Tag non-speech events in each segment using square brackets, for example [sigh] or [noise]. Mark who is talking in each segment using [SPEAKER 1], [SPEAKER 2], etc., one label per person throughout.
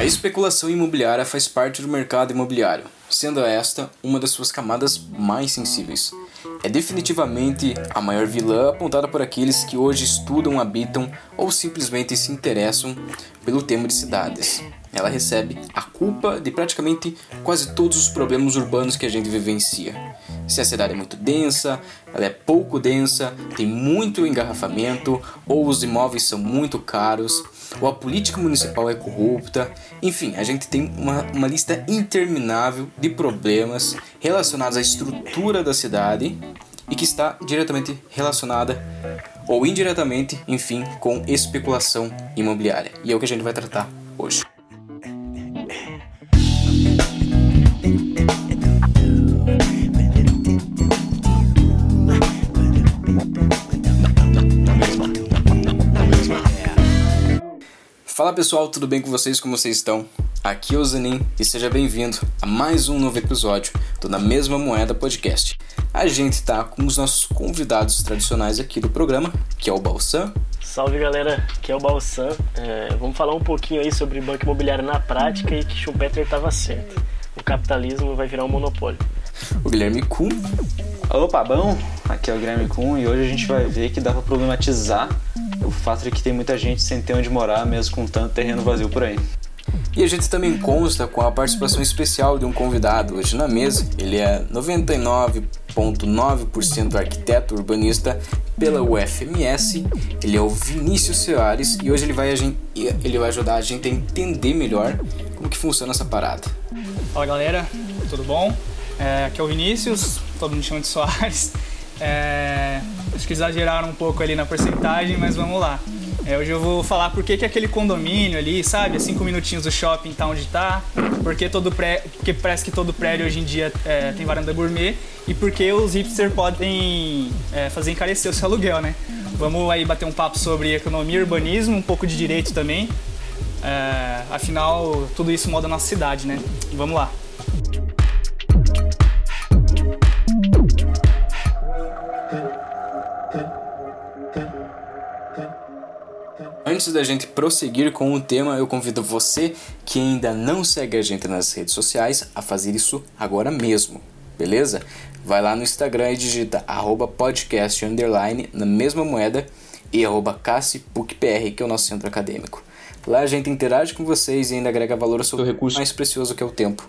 [SPEAKER 1] A especulação imobiliária faz parte do mercado imobiliário, sendo esta uma das suas camadas mais sensíveis. É definitivamente a maior vilã apontada por aqueles que hoje estudam, habitam ou simplesmente se interessam pelo tema de cidades. Ela recebe a culpa de praticamente quase todos os problemas urbanos que a gente vivencia. Se a cidade é muito densa, ela é pouco densa, tem muito engarrafamento, ou os imóveis são muito caros, ou a política municipal é corrupta. Enfim, a gente tem uma, uma lista interminável de problemas relacionados à estrutura da cidade e que está diretamente relacionada ou indiretamente, enfim, com especulação imobiliária. E é o que a gente vai tratar hoje. Fala pessoal, tudo bem com vocês? Como vocês estão? Aqui é o Zanin e seja bem-vindo a mais um novo episódio do Na Mesma Moeda Podcast. A gente está com os nossos convidados tradicionais aqui do programa, que é o Balsan.
[SPEAKER 2] Salve galera, aqui é o Balsan. É, vamos falar um pouquinho aí sobre banco imobiliário na prática e que Schumpeter estava certo. O capitalismo vai virar um monopólio.
[SPEAKER 1] O Guilherme Kuhn.
[SPEAKER 3] Opa, bom? Aqui é o Guilherme Kuhn e hoje a gente vai ver que dá para problematizar o fato de que tem muita gente sem ter onde morar, mesmo com tanto terreno vazio por aí.
[SPEAKER 1] E a gente também consta com a participação especial de um convidado hoje na mesa. Ele é 99,9% arquiteto urbanista pela UFMS. Ele é o Vinícius Soares e hoje ele vai, ele vai ajudar a gente a entender melhor como que funciona essa parada.
[SPEAKER 4] Fala galera, tudo bom? É, aqui é o Vinícius, todo mundo chama de Soares. É, acho que exageraram um pouco ali na porcentagem, mas vamos lá. É, hoje eu vou falar por que, que aquele condomínio ali, sabe, a cinco minutinhos do shopping tá onde tá, porque, todo pré, porque parece que todo prédio hoje em dia é, tem varanda gourmet e porque os hipsters podem é, fazer encarecer o seu aluguel, né? Vamos aí bater um papo sobre economia urbanismo, um pouco de direito também. É, afinal, tudo isso molda a nossa cidade, né? Vamos lá.
[SPEAKER 1] Antes da gente prosseguir com o tema, eu convido você que ainda não segue a gente nas redes sociais a fazer isso agora mesmo, beleza? Vai lá no Instagram e digita arroba podcast na mesma moeda e arroba CassiPUCPR, que é o nosso centro acadêmico. Lá a gente interage com vocês e ainda agrega valor ao seu recurso mais precioso que é o tempo,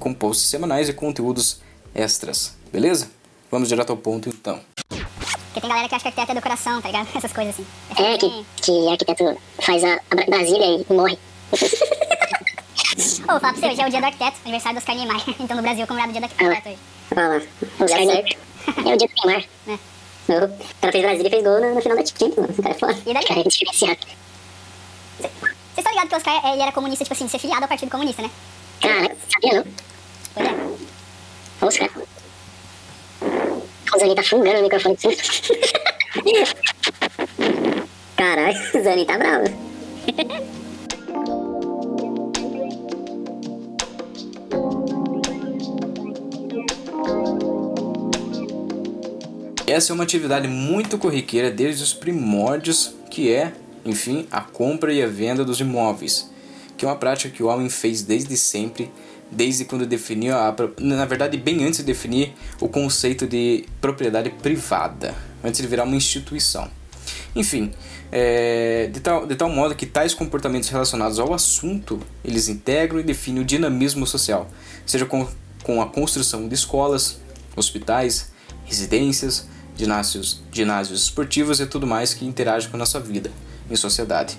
[SPEAKER 1] com posts semanais e conteúdos extras, beleza? Vamos direto ao ponto então.
[SPEAKER 5] Porque tem galera que acha que arquiteto é decoração, tá ligado? [laughs] Essas coisas assim.
[SPEAKER 6] É, que, que arquiteto faz a, a Brasília e morre.
[SPEAKER 5] Ô, fala pra você, hoje é o dia do arquiteto, aniversário do Oscar Niemeyer. Então no Brasil é comemorado o dia do arquiteto hoje.
[SPEAKER 6] Olha lá, o lugar certo. É o dia do Neymar. [laughs]
[SPEAKER 5] É.
[SPEAKER 6] O cara fez Brasília e fez gol no, no final da Champions, mano. Esse cara é foda.
[SPEAKER 5] E daí?
[SPEAKER 6] O cara é diferenciado.
[SPEAKER 5] Vocês estão ligados que o Oscar ele era comunista, tipo assim, de ser filiado ao Partido Comunista, né?
[SPEAKER 6] Cara, sabia não?
[SPEAKER 5] Pois é.
[SPEAKER 6] Vamos, cara. O Zani tá fungando o microfone. [laughs] Caralho, o Zani tá bravo.
[SPEAKER 1] Essa é uma atividade muito corriqueira desde os primórdios, que é, enfim, a compra e a venda dos imóveis, que é uma prática que o homem fez desde sempre, desde quando definiu, a, na verdade, bem antes de definir o conceito de propriedade privada, antes de virar uma instituição. Enfim, é, de, tal, de tal modo que tais comportamentos relacionados ao assunto, eles integram e definem o dinamismo social, seja com, com a construção de escolas, hospitais, residências, ginásios, ginásios esportivos e tudo mais que interage com a nossa vida em sociedade.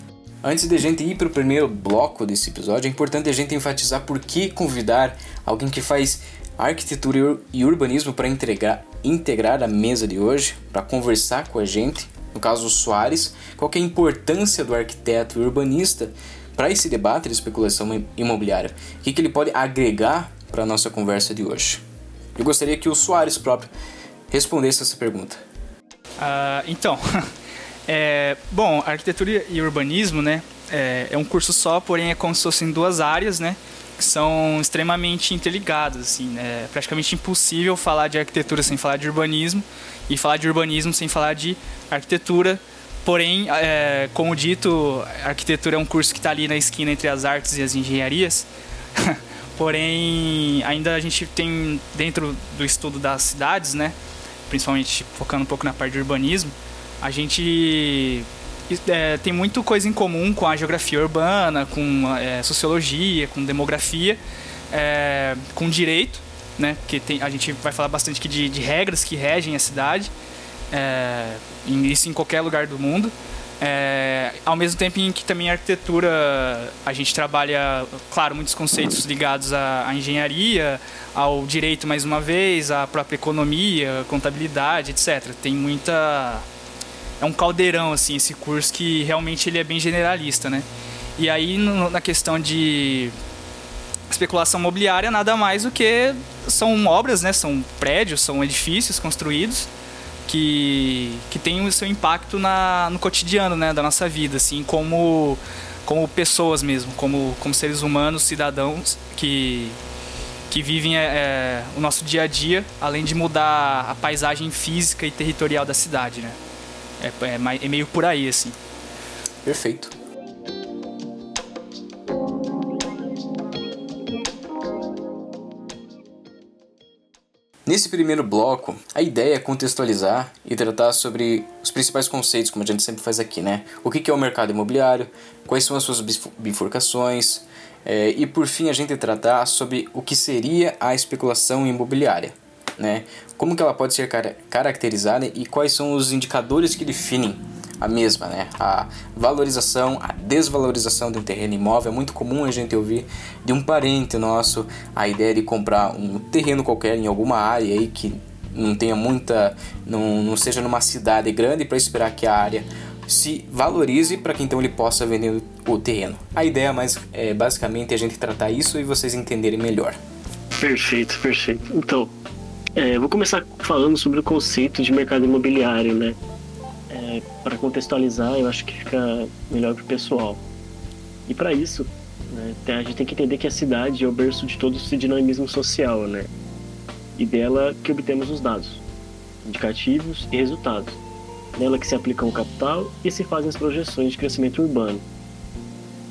[SPEAKER 1] Antes de a gente ir para o primeiro bloco desse episódio, é importante a gente enfatizar por que convidar alguém que faz arquitetura e urbanismo para integrar, a mesa de hoje, para conversar com a gente, no caso o Soares, qual é a importância do arquiteto e urbanista para esse debate de especulação imobiliária, o que, que ele pode agregar para a nossa conversa de hoje. Eu gostaria que o Soares próprio respondesse essa pergunta.
[SPEAKER 4] Uh, então, [laughs] é, bom, arquitetura e urbanismo, né, é, é, um curso só, porém é como se fossem duas áreas, né, que são extremamente interligadas, assim, né, é praticamente impossível falar de arquitetura sem falar de urbanismo e falar de urbanismo sem falar de arquitetura, porém, é, como dito, arquitetura é um curso que está ali na esquina entre as artes e as engenharias. [laughs] porém, ainda a gente tem dentro do estudo das cidades, né, principalmente focando um pouco na parte de urbanismo, a gente é, tem muito coisa em comum com a geografia urbana, com é, sociologia, com demografia, é, com direito, né? Porque tem, a gente vai falar bastante aqui de, de regras que regem a cidade, é, isso em qualquer lugar do mundo. É, ao mesmo tempo em que também a arquitetura a gente trabalha, claro, muitos conceitos ligados à, à, engenharia, ao direito mais uma vez, à própria economia, contabilidade, etc. Tem muita é um caldeirão assim esse curso que realmente ele é bem generalista, né? E aí no, na questão de especulação imobiliária nada mais do que são obras, né? São prédios, são edifícios construídos que, que têm o seu impacto na, no cotidiano, né? Da nossa vida, assim, como como pessoas mesmo, como, como seres humanos, cidadãos que que vivem é, é, o nosso dia a dia, além de mudar a paisagem física e territorial da cidade, né? É, é, é meio por aí, assim.
[SPEAKER 1] Perfeito. Nesse primeiro bloco, a ideia é contextualizar e tratar sobre os principais conceitos, como a gente sempre faz aqui, né? O que é o mercado imobiliário, quais são as suas bifurcações, é, e por fim a gente tratar sobre o que seria a especulação imobiliária né? Como que ela pode ser car caracterizada e quais são os indicadores que definem a mesma, né? A valorização, a desvalorização de um terreno imóvel é muito comum a gente ouvir de um parente nosso a ideia de comprar um terreno qualquer em alguma área aí que não tenha muita, não, não seja numa cidade grande para esperar que a área se valorize para que então ele possa vender o terreno. A ideia mais é basicamente a gente tratar isso e vocês entenderem melhor.
[SPEAKER 2] Perfeito, perfeito. Então, é, vou começar falando sobre o conceito de mercado imobiliário, né? É, para contextualizar, eu acho que fica melhor para o pessoal. E para isso, né, a gente tem que entender que a cidade é o berço de todo esse dinamismo social, né? E dela que obtemos os dados, indicativos e resultados. Nela que se aplicam o capital e se fazem as projeções de crescimento urbano.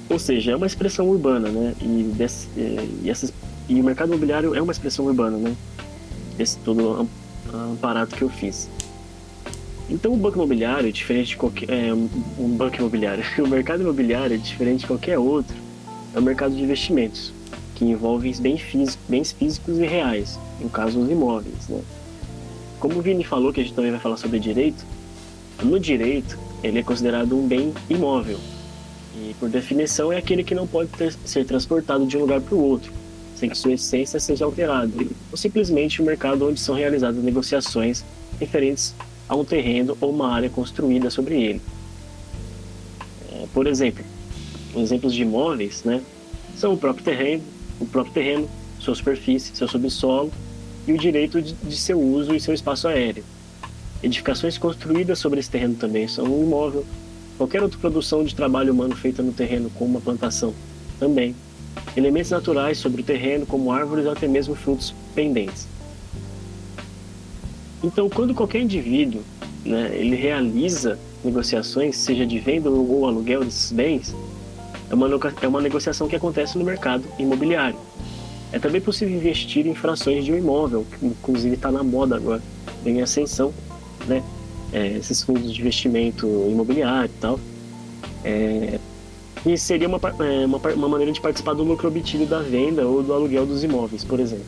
[SPEAKER 2] Ou seja, é uma expressão urbana, né? E, desse, e, essas, e o mercado imobiliário é uma expressão urbana, né? Esse todo aparato que eu fiz. Então o banco imobiliário, diferente de qualquer é, um banco imobiliário, [laughs] o mercado imobiliário, diferente de qualquer outro, é um mercado de investimentos que envolve bens físicos, bens físicos e reais, no caso os imóveis. Né? Como o Vini falou, que a gente também vai falar sobre direito, no direito ele é considerado um bem imóvel e por definição é aquele que não pode ter, ser transportado de um lugar para o outro sem que sua essência seja alterada, ou simplesmente o um mercado onde são realizadas negociações referentes a um terreno ou uma área construída sobre ele. É, por exemplo, exemplos de imóveis né, são o próprio terreno, o próprio terreno, sua superfície, seu subsolo e o direito de, de seu uso e seu espaço aéreo. Edificações construídas sobre esse terreno também são um imóvel. Qualquer outra produção de trabalho humano feita no terreno, como uma plantação, também elementos naturais sobre o terreno, como árvores ou até mesmo frutos pendentes. Então, quando qualquer indivíduo né, ele realiza negociações, seja de venda ou aluguel desses bens, é uma, é uma negociação que acontece no mercado imobiliário. É também possível investir em frações de um imóvel, que inclusive está na moda agora, em ascensão, né? É, esses fundos de investimento imobiliário e tal. É, e seria uma, é, uma, uma maneira de participar do lucro obtido da venda ou do aluguel dos imóveis, por exemplo.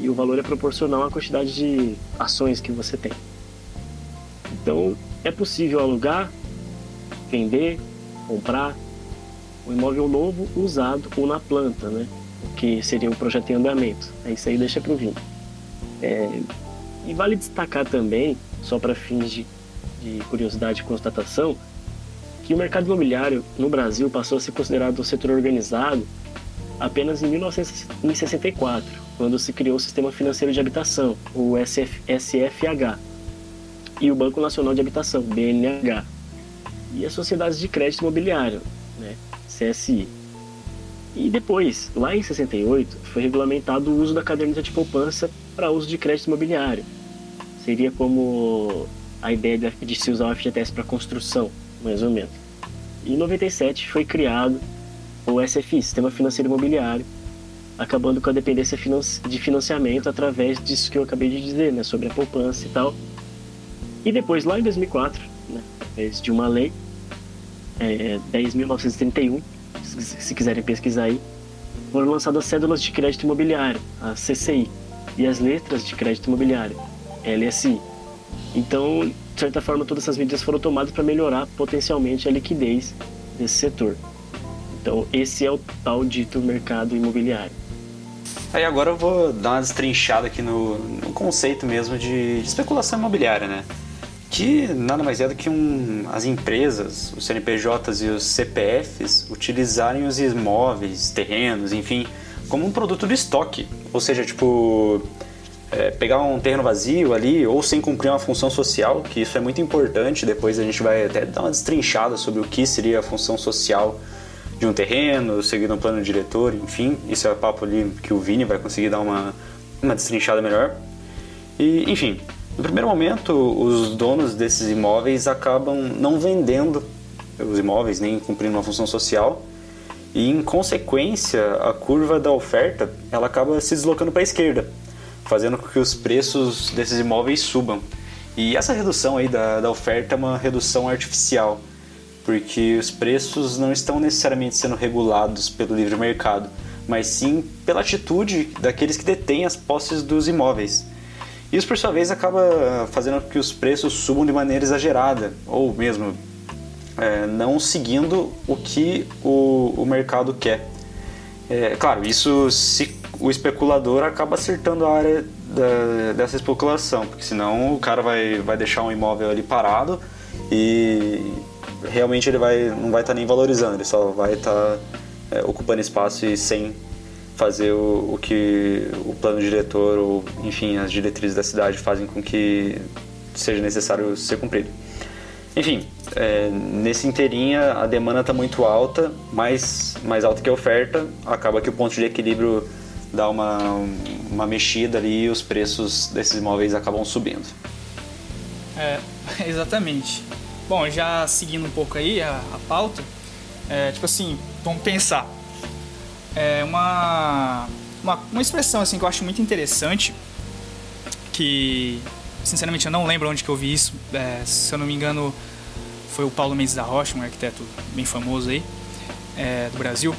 [SPEAKER 2] E o valor é proporcional à quantidade de ações que você tem. Então, é possível alugar, vender, comprar um imóvel novo, usado ou na planta, né? O que seria um projeto em andamento. É isso aí deixa para o vinho. É, e vale destacar também, só para fins de, de curiosidade e constatação, que o mercado imobiliário no Brasil passou a ser considerado um setor organizado apenas em 1964, quando se criou o Sistema Financeiro de Habitação, o SF, SFH, e o Banco Nacional de Habitação, BNH, e as Sociedades de Crédito Imobiliário, né, CSI. E depois, lá em 68, foi regulamentado o uso da caderneta de poupança para uso de crédito imobiliário. Seria como a ideia de, se usar o FGTS para construção, mais ou menos. Em 97 foi criado o SFI, Sistema Financeiro Imobiliário, acabando com a dependência de financiamento através disso que eu acabei de dizer, né, sobre a poupança e tal. E depois, lá em 2004, né, através de uma lei, é, 10.931, se, se quiserem pesquisar aí, foram lançadas cédulas de crédito imobiliário, a CCI, e as letras de crédito imobiliário, LSI. Então, certa forma, todas essas medidas foram tomadas para melhorar potencialmente a liquidez desse setor. Então, esse é o tal dito mercado imobiliário.
[SPEAKER 3] Aí agora eu vou dar uma destrinchada aqui no, no conceito mesmo de, de, especulação imobiliária, né? Que nada mais é do que um, as empresas, os CNPJs e os CPFs utilizarem os imóveis, terrenos, enfim, como um produto de estoque. Ou seja, tipo, é, pegar um terreno vazio ali ou sem cumprir uma função social, que isso é muito importante. Depois a gente vai até dar uma destrinchada sobre o que seria a função social de um terreno, seguindo um plano diretor, enfim. Isso é papo ali que o Vini vai conseguir dar uma, uma destrinchada melhor. E, enfim, no primeiro momento, os donos desses imóveis acabam não vendendo os imóveis, nem cumprindo uma função social. E, em consequência, a curva da oferta ela acaba se deslocando para a esquerda, fazendo com que os preços desses imóveis subam. E essa redução aí da, da oferta é uma redução artificial porque os preços não estão necessariamente sendo regulados pelo livre mercado, mas sim pela atitude daqueles que detêm as posses dos imóveis. Isso, por sua vez, acaba fazendo com que os preços subam de maneira exagerada, ou mesmo é, não seguindo o que o, o mercado quer. É, claro, isso se o especulador acaba acertando a área da, dessa especulação, porque senão o cara vai, vai deixar um imóvel ali parado e realmente ele vai, não vai estar tá nem valorizando, ele só vai estar tá, é, ocupando espaço e sem fazer o, o, que o plano diretor ou, enfim, as diretrizes da cidade fazem com que seja necessário ser cumprido. Enfim, é, nesse inteirinha a demanda está muito alta, mais, mais alta que a oferta, acaba que o ponto de equilíbrio dá uma, uma mexida ali e os preços desses imóveis acabam subindo.
[SPEAKER 4] É, [laughs] exatamente. Bom, já seguindo um pouco aí a, a pauta, é, tipo assim, vamos pensar. É uma, uma, uma expressão assim que eu acho muito interessante, que sinceramente eu não lembro onde que eu vi isso, é, se eu não me engano foi o Paulo Mendes da Rocha, um arquiteto bem famoso aí, é, do Brasil,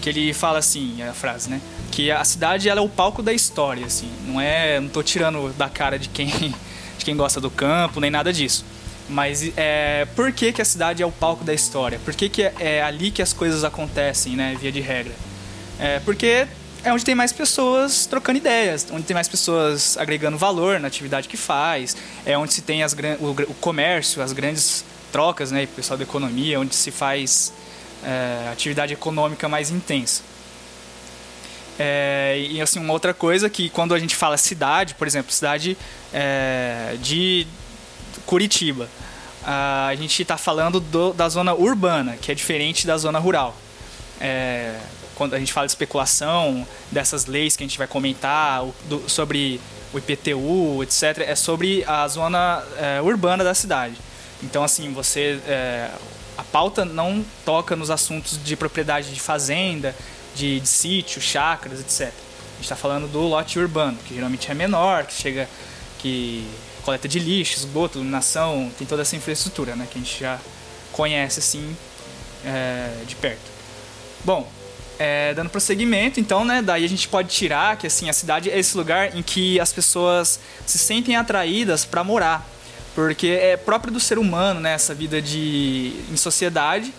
[SPEAKER 4] que ele fala assim, a frase, né? Que a cidade ela é o palco da história, assim, não é, não tô tirando da cara de quem, [laughs] de quem gosta do campo, nem nada disso. Mas é, por que, que a cidade é o palco da história? Por que, que é, é ali que as coisas acontecem, né, via de regra? É porque é onde tem mais pessoas trocando ideias, onde tem mais pessoas agregando valor na atividade que faz, é onde se tem as, o, o comércio, as grandes trocas, né, pessoal da economia, onde se faz é, atividade econômica mais intensa. É, e assim, uma outra coisa que quando a gente fala cidade, por exemplo, cidade é, de Curitiba. A gente está falando do, da zona urbana, que é diferente da zona rural. É, quando a gente fala de especulação, dessas leis que a gente vai comentar, do, sobre o IPTU, etc., é sobre a zona é, urbana da cidade. Então, assim, você. É, a pauta não toca nos assuntos de propriedade de fazenda, de, de sítio, chácaras, etc. A gente está falando do lote urbano, que geralmente é menor, que chega. que coleta de lixo, esgoto, iluminação, tem toda essa infraestrutura, né, que a gente já conhece assim é, de perto. Bom, é, dando prosseguimento, então, né, daí a gente pode tirar que assim a cidade é esse lugar em que as pessoas se sentem atraídas para morar, porque é próprio do ser humano, né, essa vida de em sociedade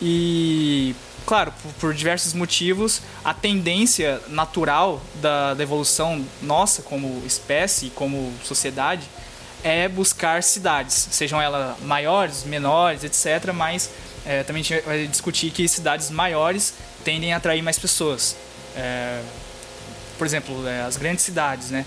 [SPEAKER 4] e claro, por, por, diversos motivos, a tendência natural da, da evolução nossa como espécie, como sociedade, é buscar cidades, sejam elas maiores, menores, etc. Mas é, também a gente vai discutir que cidades maiores tendem a atrair mais pessoas. É, por exemplo, é, as grandes cidades, né?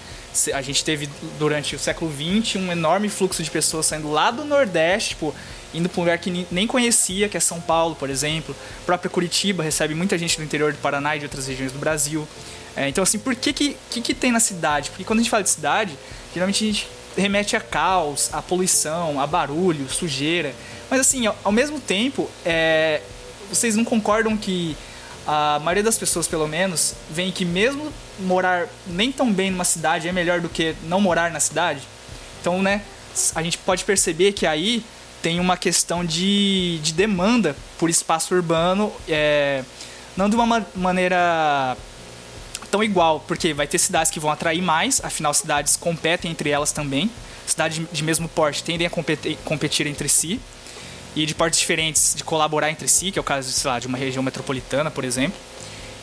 [SPEAKER 4] A gente teve durante o século XX um enorme fluxo de pessoas saindo lá do Nordeste, tipo, indo para um lugar que nem conhecia, que é São Paulo, por exemplo. A própria Curitiba recebe muita gente do interior do Paraná e de outras regiões do Brasil. É, então, assim, por que que, que que tem na cidade? Porque quando a gente fala de cidade, geralmente a gente remete a caos, a poluição, a barulho, sujeira. Mas assim, ao, ao mesmo tempo, é, vocês não concordam que a maioria das pessoas, pelo menos, vem que mesmo morar nem tão bem numa cidade é melhor do que não morar na cidade? Então, né, a gente pode perceber que aí tem uma questão de, de demanda por espaço urbano, é, não de uma ma maneira tão igual, porque vai ter cidades que vão atrair mais, afinal cidades competem entre elas também. Cidades de mesmo porte tendem a competir, competir entre si e de portes diferentes de colaborar entre si, que é o caso, sei lá, de uma região metropolitana, por exemplo.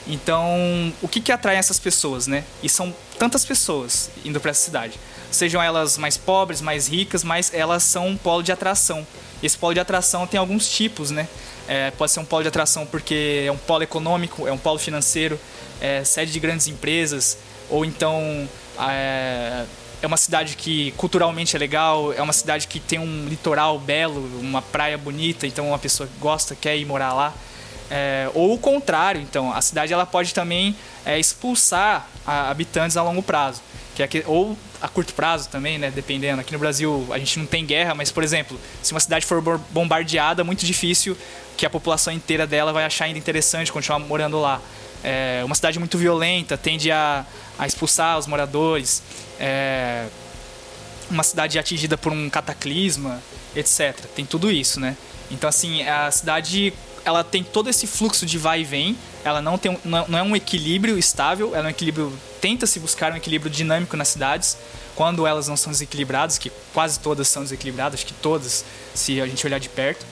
[SPEAKER 4] Então, o que, que atrai essas pessoas, né? E são tantas pessoas indo para essa cidade. Sejam elas mais pobres, mais ricas, mas elas são um polo de atração. Esse polo de atração tem alguns tipos, né? É, pode ser um polo de atração porque é um polo econômico, é um polo financeiro, é sede de grandes empresas, ou então é, é uma cidade que culturalmente é legal, é uma cidade que tem um litoral belo, uma praia bonita, então uma pessoa gosta, quer ir morar lá. É, ou o contrário, então, a cidade ela pode também é, expulsar habitantes a longo prazo, que é que, ou a curto prazo também, né, dependendo. Aqui no Brasil a gente não tem guerra, mas por exemplo, se uma cidade for bombardeada, é muito difícil que a população inteira dela vai achar ainda interessante continuar morando lá. É, uma cidade muito violenta tende a, a expulsar os moradores. É, uma cidade atingida por um cataclisma, etc. Tem tudo isso, né? Então assim, a cidade ela tem todo esse fluxo de vai e vem, ela não, tem, não é um equilíbrio estável, ela é um equilíbrio, tenta-se buscar um equilíbrio dinâmico nas cidades, quando elas não são desequilibradas, que quase todas são desequilibradas, acho que todas, se a gente olhar de perto.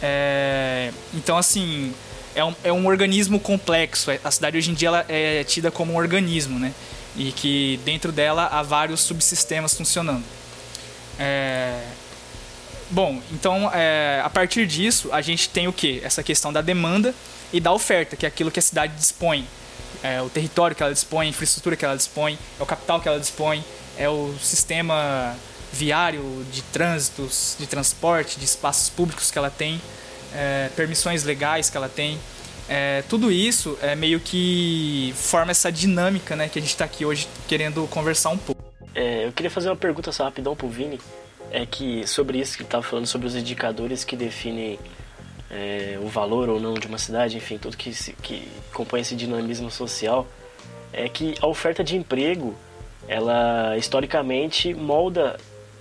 [SPEAKER 4] É, então, assim, é um, é um organismo complexo, a cidade hoje em dia ela é tida como um organismo, né? E que dentro dela há vários subsistemas funcionando. É, Bom, então é, a partir disso a gente tem o que? Essa questão da demanda e da oferta, que é aquilo que a cidade dispõe. É o território que ela dispõe, a infraestrutura que ela dispõe, é o capital que ela dispõe, é o sistema viário de trânsitos, de transporte, de espaços públicos que ela tem, é, permissões legais que ela tem. É, tudo isso é meio que forma essa dinâmica né, que a gente está aqui hoje querendo conversar um pouco.
[SPEAKER 2] É, eu queria fazer uma pergunta só rapidão pro Vini é que sobre isso que estava falando sobre os indicadores que definem é, o valor ou não de uma cidade, enfim, tudo que, se, que compõe esse dinamismo social, é que a oferta de emprego, ela historicamente molda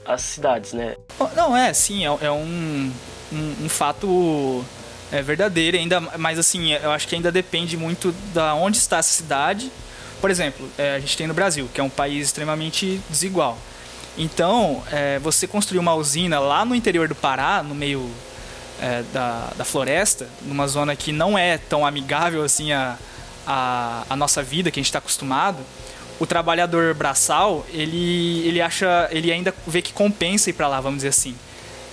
[SPEAKER 2] as cidades, né?
[SPEAKER 4] Não, é, sim, é, é um, um, um, fato é, verdadeiro, ainda, mas assim, eu acho que ainda depende muito da onde está a cidade. Por exemplo, é, a gente tem no Brasil, que é um país extremamente desigual. Então, é, você construir uma usina lá no interior do Pará, no meio é, da, da floresta, numa zona que não é tão amigável assim a, a, a nossa vida, que a gente está acostumado, o trabalhador braçal, ele, ele acha, ele ainda vê que compensa ir para lá, vamos dizer assim.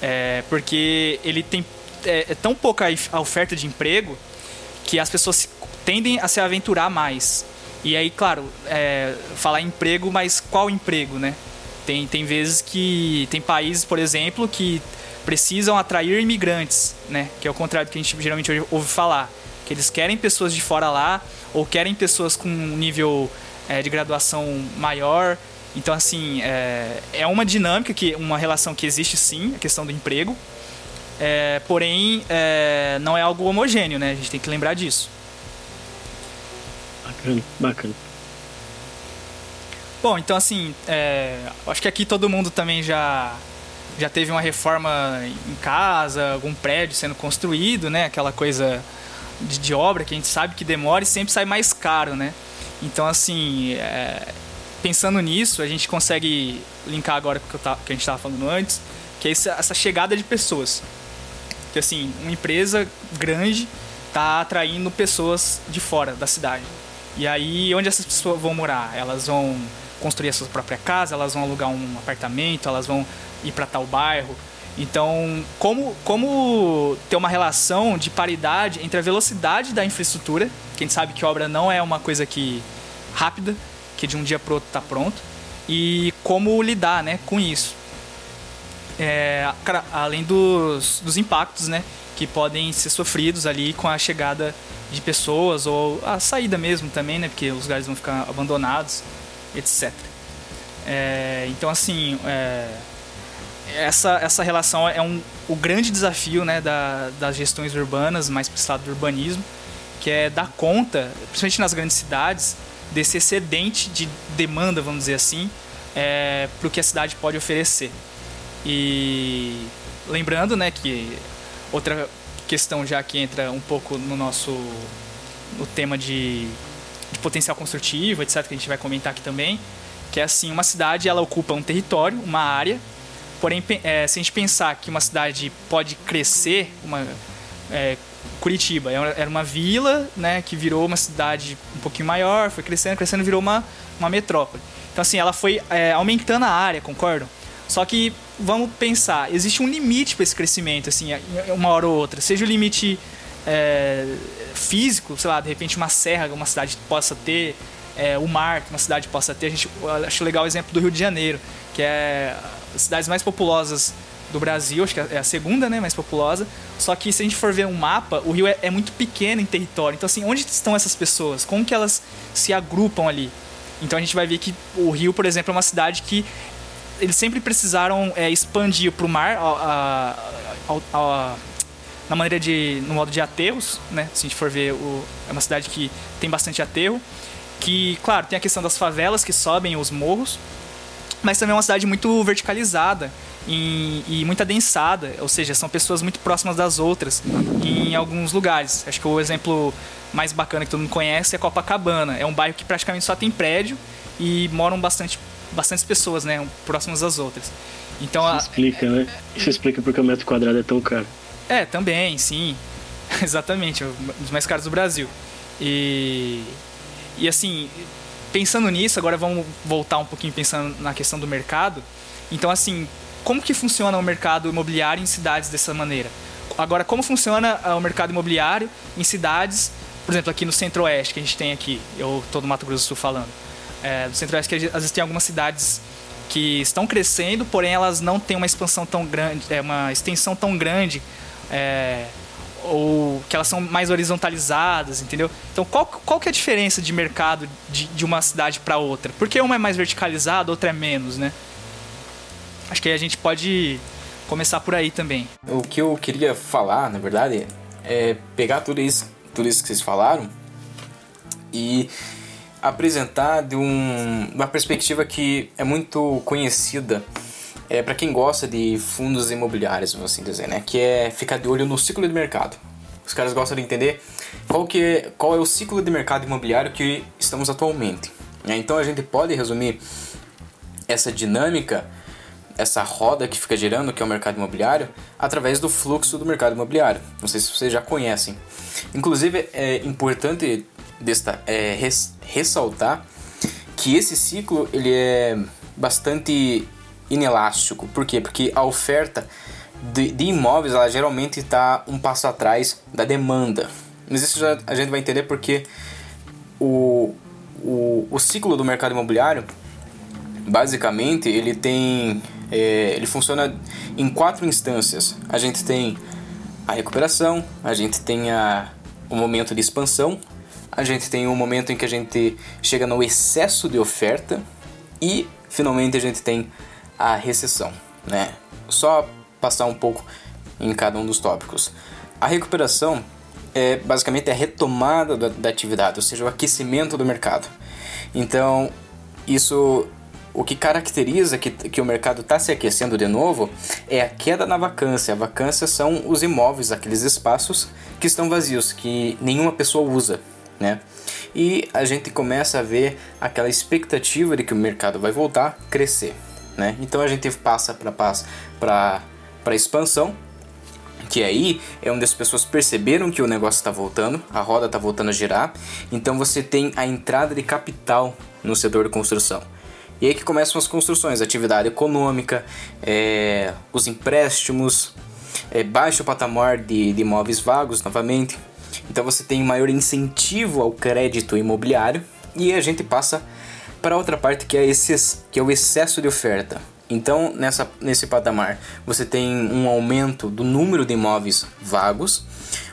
[SPEAKER 4] É, porque ele tem é, é, tão pouca a oferta de emprego que as pessoas tendem a se aventurar mais. E aí, claro, é, falar emprego, mas qual emprego, né? Tem, tem vezes que. Tem países, por exemplo, que precisam atrair imigrantes, né? Que é o contrário do que a gente geralmente ouve falar. Que eles querem pessoas de fora lá, ou querem pessoas com um nível é, de graduação maior. Então, assim, é, é uma dinâmica, que uma relação que existe sim, a questão do emprego. É, porém, é, não é algo homogêneo, né? A gente tem que lembrar disso.
[SPEAKER 2] Bacana, bacana.
[SPEAKER 4] Bom, então assim, é, acho que aqui todo mundo também já já teve uma reforma em casa, algum prédio sendo construído, né? Aquela coisa de, de obra que a gente sabe que demora e sempre sai mais caro, né? Então assim, é, pensando nisso, a gente consegue linkar agora com o que, que a gente estava falando antes, que é essa, essa chegada de pessoas. Que assim, uma empresa grande está atraindo pessoas de fora da cidade. E aí, onde essas pessoas vão morar? Elas vão construir a sua própria casa, elas vão alugar um apartamento, elas vão ir para tal bairro. Então, como, como ter uma relação de paridade entre a velocidade da infraestrutura, que a gente sabe que obra não é uma coisa que rápida, que de um dia para outro está pronto, e como lidar né, com isso. É, além dos, dos impactos né, que podem ser sofridos ali com a chegada de pessoas ou a saída mesmo também, né, porque os lugares vão ficar abandonados etc. É, então, assim, é, essa, essa relação é um, o grande desafio né, da, das gestões urbanas, mais para o estado do urbanismo, que é dar conta, principalmente nas grandes cidades, desse excedente de demanda, vamos dizer assim, é, para o que a cidade pode oferecer. E lembrando né, que outra questão já que entra um pouco no nosso no tema de, de potencial construtivo, etc., que a gente vai comentar aqui também, que é assim, uma cidade ela ocupa um território, uma área, porém é, se a gente pensar que uma cidade pode crescer, uma é, Curitiba era uma vila, né, que virou uma cidade um pouquinho maior, foi crescendo, crescendo, virou uma, uma metrópole. Então assim, ela foi é, aumentando a área, concordam? Só que vamos pensar, existe um limite para esse crescimento, assim, uma hora ou outra. Seja o limite é, físico, sei lá, de repente uma serra que uma cidade possa ter, é, o mar que uma cidade possa ter. A gente acho legal o exemplo do Rio de Janeiro, que é as cidades mais populosas do Brasil, acho que é a segunda, né, mais populosa. Só que se a gente for ver um mapa, o Rio é, é muito pequeno em território. Então assim, onde estão essas pessoas? Como que elas se agrupam ali? Então a gente vai ver que o Rio, por exemplo, é uma cidade que eles sempre precisaram é, expandir para o mar a, a, a, na maneira de no modo de aterros, né? Se a gente for ver, o, é uma cidade que tem bastante aterro, que claro tem a questão das favelas que sobem os morros, mas também é uma cidade muito verticalizada e, e muito adensada, ou seja, são pessoas muito próximas das outras em alguns lugares. Acho que o exemplo mais bacana que todo mundo conhece é Copacabana. É um bairro que praticamente só tem prédio e moram bastante bastantes pessoas, né, próximas das outras. Então,
[SPEAKER 2] Isso a, explica, né? Isso explica porque o metro quadrado é tão caro.
[SPEAKER 4] É, também, sim. [laughs] Exatamente, um dos mais caros do Brasil. E e assim, pensando nisso, agora vamos voltar um pouquinho pensando na questão do mercado. Então, assim, como que funciona o mercado imobiliário em cidades dessa maneira? Agora, como funciona ah, o mercado imobiliário em cidades, por exemplo, aqui no Centro-Oeste, que a gente tem aqui, eu estou do Mato Grosso do Sul falando é, Centro-Oeste, que às vezes tem algumas cidades que estão crescendo, porém elas não têm uma expansão tão grande, é, uma extensão tão grande, é, ou que elas são mais horizontalizadas, entendeu? Então, qual, qual que é a diferença de mercado de, de uma cidade para outra? Porque uma é mais verticalizada, outra é menos, né? Acho que a gente pode começar por aí também.
[SPEAKER 1] O que eu queria falar, na verdade, é pegar tudo isso, tudo isso que vocês falaram e apresentar de um, uma perspectiva que é muito conhecida é, para quem gosta de fundos imobiliários, vamos assim dizer, né? Que é ficar de olho no ciclo de mercado. Os caras gostam de entender qual, que é, qual é o ciclo de mercado imobiliário que estamos atualmente. Né? Então a gente pode resumir essa dinâmica, essa roda que fica girando, que é o mercado imobiliário, através do fluxo do mercado imobiliário. Não sei se vocês já conhecem. Inclusive é importante desta, é, res, ressaltar que esse ciclo ele é bastante inelástico. Por quê? Porque a oferta de, de imóveis ela geralmente está um passo atrás da demanda. Mas isso já a gente vai entender porque o, o, o ciclo do mercado imobiliário basicamente ele tem é, ele funciona em quatro instâncias. A gente tem a recuperação, a gente tem a, o momento de expansão, a gente tem um momento em que a gente chega no excesso de oferta e finalmente a gente tem a recessão, né? Só passar um pouco em cada um dos tópicos. A recuperação é basicamente a retomada da, da atividade, ou seja, o aquecimento do mercado. Então, isso o que caracteriza que, que o mercado está se aquecendo de novo é a queda na vacância. A vacância são os imóveis, aqueles espaços que estão vazios, que nenhuma pessoa usa né? E a gente começa a ver aquela expectativa de que o mercado vai voltar a crescer, né? Então a gente passa para para para expansão, que aí é onde as pessoas perceberam que o negócio está voltando, a roda está voltando a girar. Então você tem a entrada de capital no setor de construção. E aí que começam as construções, atividade econômica, é, os empréstimos, é, baixo patamar de, de imóveis vagos novamente. Então você tem um maior incentivo ao crédito imobiliário e a gente passa para outra parte que é, esse, que é o excesso de oferta. Então, nessa, nesse patamar, você tem um aumento do número de imóveis vagos,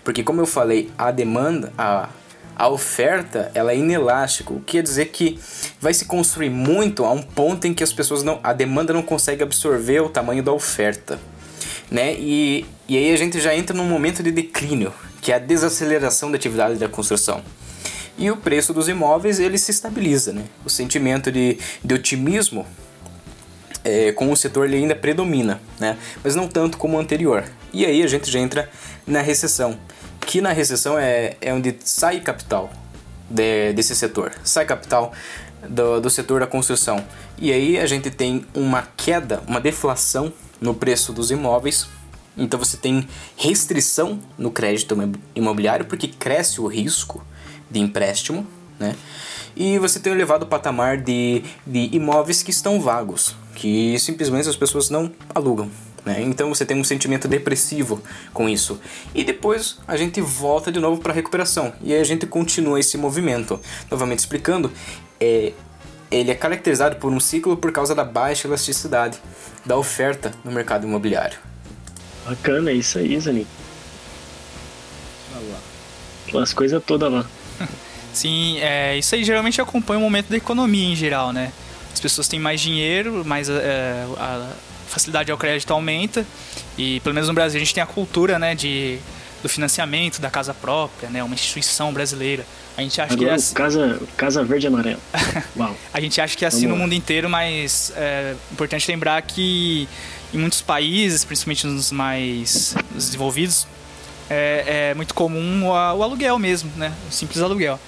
[SPEAKER 1] porque como eu falei, a demanda, a, a oferta ela é inelástica, o que quer dizer que vai se construir muito a um ponto em que as pessoas não, a demanda não consegue absorver o tamanho da oferta, né? E, e aí a gente já entra num momento de declínio, que é a desaceleração da atividade da construção. E o preço dos imóveis ele se estabiliza, né? O sentimento de, de otimismo é, com o setor ele ainda predomina, né? Mas não tanto como o anterior. E aí a gente já entra na recessão, que na recessão é, é onde sai capital de, desse setor, sai capital do, do setor da construção. E aí a gente tem uma queda, uma deflação no preço dos imóveis. Então você tem restrição no crédito imobiliário porque cresce o risco de empréstimo, né? E você tem um elevado patamar de, de imóveis que estão vagos, que simplesmente as pessoas não alugam. Né? Então você tem um sentimento depressivo com isso. E depois a gente volta de novo para a recuperação e a gente continua esse movimento. Novamente explicando, é, ele é caracterizado por um ciclo por causa da baixa elasticidade da oferta no mercado imobiliário.
[SPEAKER 2] Bacana, é isso aí, Zanin. As coisas todas lá. [laughs]
[SPEAKER 4] Sim, é, isso aí geralmente acompanha o momento da economia em geral, né? As pessoas têm mais dinheiro, mais é, a facilidade ao crédito aumenta e pelo menos no Brasil a gente tem a cultura, né, de do financiamento da casa própria, né, uma instituição brasileira. A gente acha
[SPEAKER 2] Agora,
[SPEAKER 4] que é assim...
[SPEAKER 2] casa, casa verde e amarela. [laughs] Uau.
[SPEAKER 4] a gente acha que é assim
[SPEAKER 2] Vamos
[SPEAKER 4] no
[SPEAKER 2] lá.
[SPEAKER 4] mundo inteiro, mas é importante lembrar que em muitos países, principalmente nos mais desenvolvidos, é, é muito comum o, aluguel mesmo, né? O simples aluguel.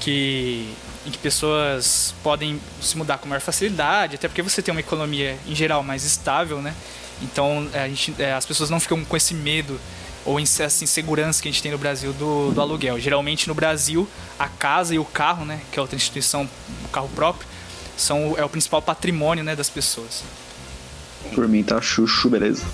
[SPEAKER 4] Que, em que pessoas podem se mudar com maior facilidade, até porque você tem uma economia em geral mais estável, né? Então a gente, é, as pessoas não ficam com esse medo ou essa insegurança que a gente tem no Brasil do, do aluguel. Geralmente no Brasil, a casa e o carro, né, que é outra instituição, o carro próprio, são, é o principal patrimônio né, das pessoas.
[SPEAKER 7] Por mim tá chuchu, beleza?